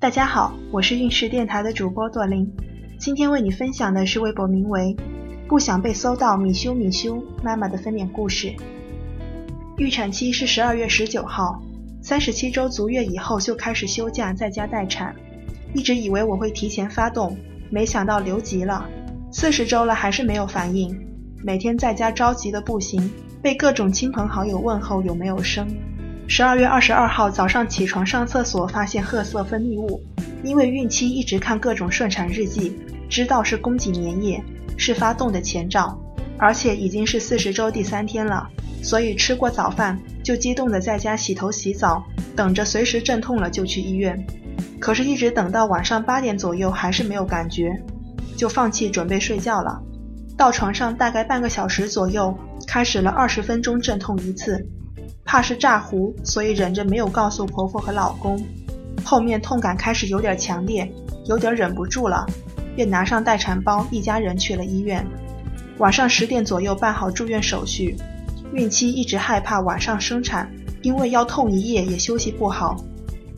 大家好，我是运势电台的主播朵琳，今天为你分享的是微博名为“不想被搜到米修米修妈妈的分娩故事”。预产期是十二月十九号，三十七周足月以后就开始休假在家待产，一直以为我会提前发动，没想到留级了，四十周了还是没有反应，每天在家着急的不行，被各种亲朋好友问候有没有生。十二月二十二号早上起床上厕所，发现褐色分泌物。因为孕期一直看各种顺产日记，知道是宫颈粘液，是发动的前兆，而且已经是四十周第三天了，所以吃过早饭就激动的在家洗头洗澡，等着随时阵痛了就去医院。可是，一直等到晚上八点左右还是没有感觉，就放弃准备睡觉了。到床上大概半个小时左右，开始了二十分钟阵痛一次。怕是炸糊，所以忍着没有告诉婆婆和老公。后面痛感开始有点强烈，有点忍不住了，便拿上待产包，一家人去了医院。晚上十点左右办好住院手续。孕期一直害怕晚上生产，因为要痛一夜也休息不好。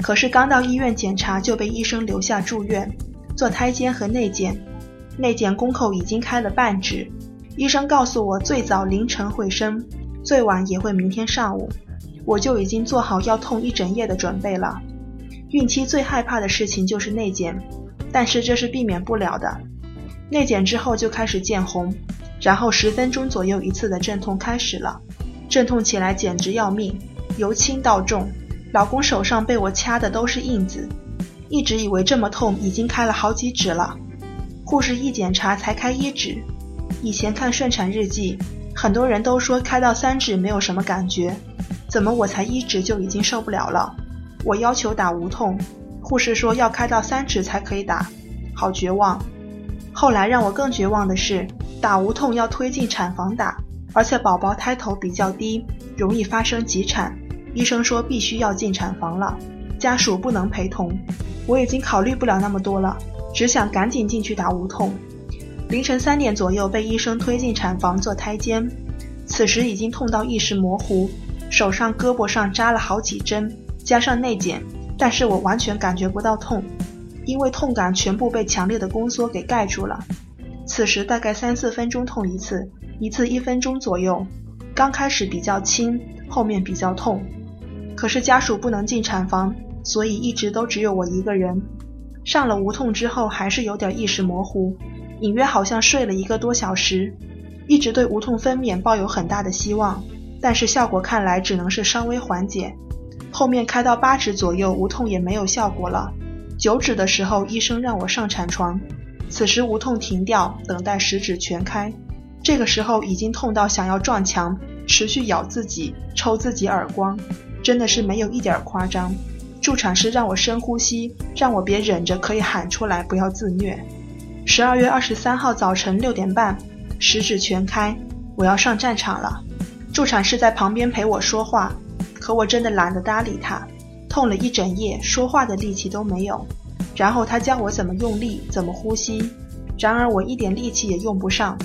可是刚到医院检查就被医生留下住院，做胎监和内检。内检宫口已经开了半指，医生告诉我最早凌晨会生。最晚也会明天上午，我就已经做好要痛一整夜的准备了。孕期最害怕的事情就是内检，但是这是避免不了的。内检之后就开始见红，然后十分钟左右一次的阵痛开始了，阵痛起来简直要命，由轻到重，老公手上被我掐的都是印子，一直以为这么痛已经开了好几指了，护士一检查才开一指，以前看顺产日记。很多人都说开到三指没有什么感觉，怎么我才一指就已经受不了了？我要求打无痛，护士说要开到三指才可以打，好绝望。后来让我更绝望的是，打无痛要推进产房打，而且宝宝胎头比较低，容易发生急产，医生说必须要进产房了，家属不能陪同。我已经考虑不了那么多了，只想赶紧进去打无痛。凌晨三点左右被医生推进产房做胎监，此时已经痛到意识模糊，手上、胳膊上扎了好几针，加上内检，但是我完全感觉不到痛，因为痛感全部被强烈的宫缩给盖住了。此时大概三四分钟痛一次，一次一分钟左右，刚开始比较轻，后面比较痛。可是家属不能进产房，所以一直都只有我一个人。上了无痛之后，还是有点意识模糊。隐约好像睡了一个多小时，一直对无痛分娩抱有很大的希望，但是效果看来只能是稍微缓解。后面开到八指左右，无痛也没有效果了。九指的时候，医生让我上产床，此时无痛停掉，等待十指全开。这个时候已经痛到想要撞墙，持续咬自己，抽自己耳光，真的是没有一点夸张。助产师让我深呼吸，让我别忍着，可以喊出来，不要自虐。十二月二十三号早晨六点半，十指全开，我要上战场了。助产士在旁边陪我说话，可我真的懒得搭理他。痛了一整夜，说话的力气都没有。然后他教我怎么用力，怎么呼吸。然而我一点力气也用不上。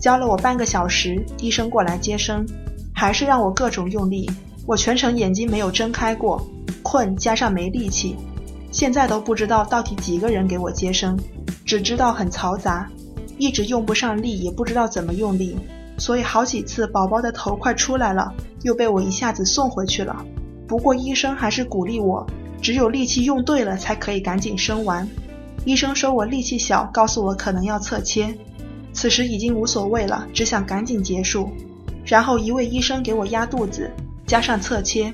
教了我半个小时，医生过来接生，还是让我各种用力。我全程眼睛没有睁开过，困加上没力气，现在都不知道到底几个人给我接生。只知道很嘈杂，一直用不上力，也不知道怎么用力，所以好几次宝宝的头快出来了，又被我一下子送回去了。不过医生还是鼓励我，只有力气用对了才可以赶紧生完。医生说我力气小，告诉我可能要侧切。此时已经无所谓了，只想赶紧结束。然后一位医生给我压肚子，加上侧切，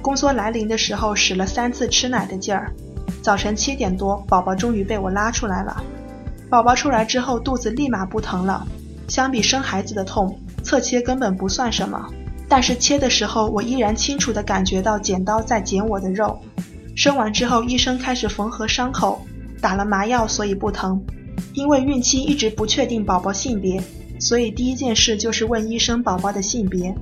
宫缩来临的时候使了三次吃奶的劲儿。早晨七点多，宝宝终于被我拉出来了。宝宝出来之后，肚子立马不疼了。相比生孩子的痛，侧切根本不算什么。但是切的时候，我依然清楚地感觉到剪刀在剪我的肉。生完之后，医生开始缝合伤口，打了麻药，所以不疼。因为孕期一直不确定宝宝性别，所以第一件事就是问医生宝宝的性别。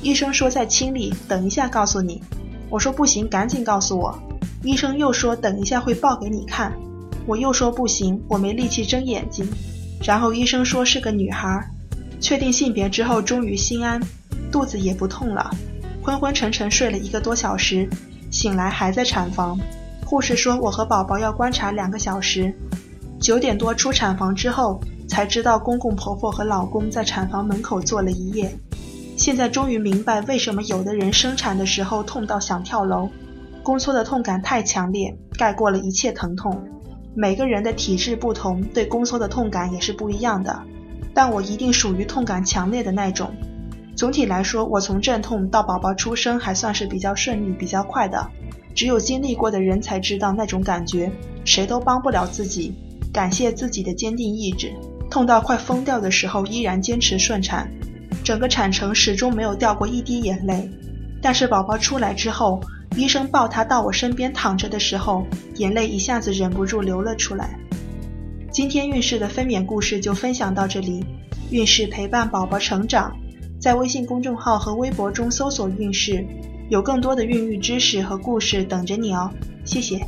医生说在清理，等一下告诉你。我说不行，赶紧告诉我。医生又说等一下会抱给你看。我又说不行，我没力气睁眼睛。然后医生说是个女孩。确定性别之后，终于心安，肚子也不痛了。昏昏沉沉睡了一个多小时，醒来还在产房。护士说我和宝宝要观察两个小时。九点多出产房之后，才知道公公婆婆和老公在产房门口坐了一夜。现在终于明白为什么有的人生产的时候痛到想跳楼，宫缩的痛感太强烈，盖过了一切疼痛。每个人的体质不同，对宫缩的痛感也是不一样的。但我一定属于痛感强烈的那种。总体来说，我从阵痛到宝宝出生还算是比较顺利、比较快的。只有经历过的人才知道那种感觉，谁都帮不了自己。感谢自己的坚定意志，痛到快疯掉的时候依然坚持顺产，整个产程始终没有掉过一滴眼泪。但是宝宝出来之后，医生抱他到我身边躺着的时候，眼泪一下子忍不住流了出来。今天孕势的分娩故事就分享到这里，孕势陪伴宝宝成长，在微信公众号和微博中搜索“孕势”，有更多的孕育知识和故事等着你哦。谢谢。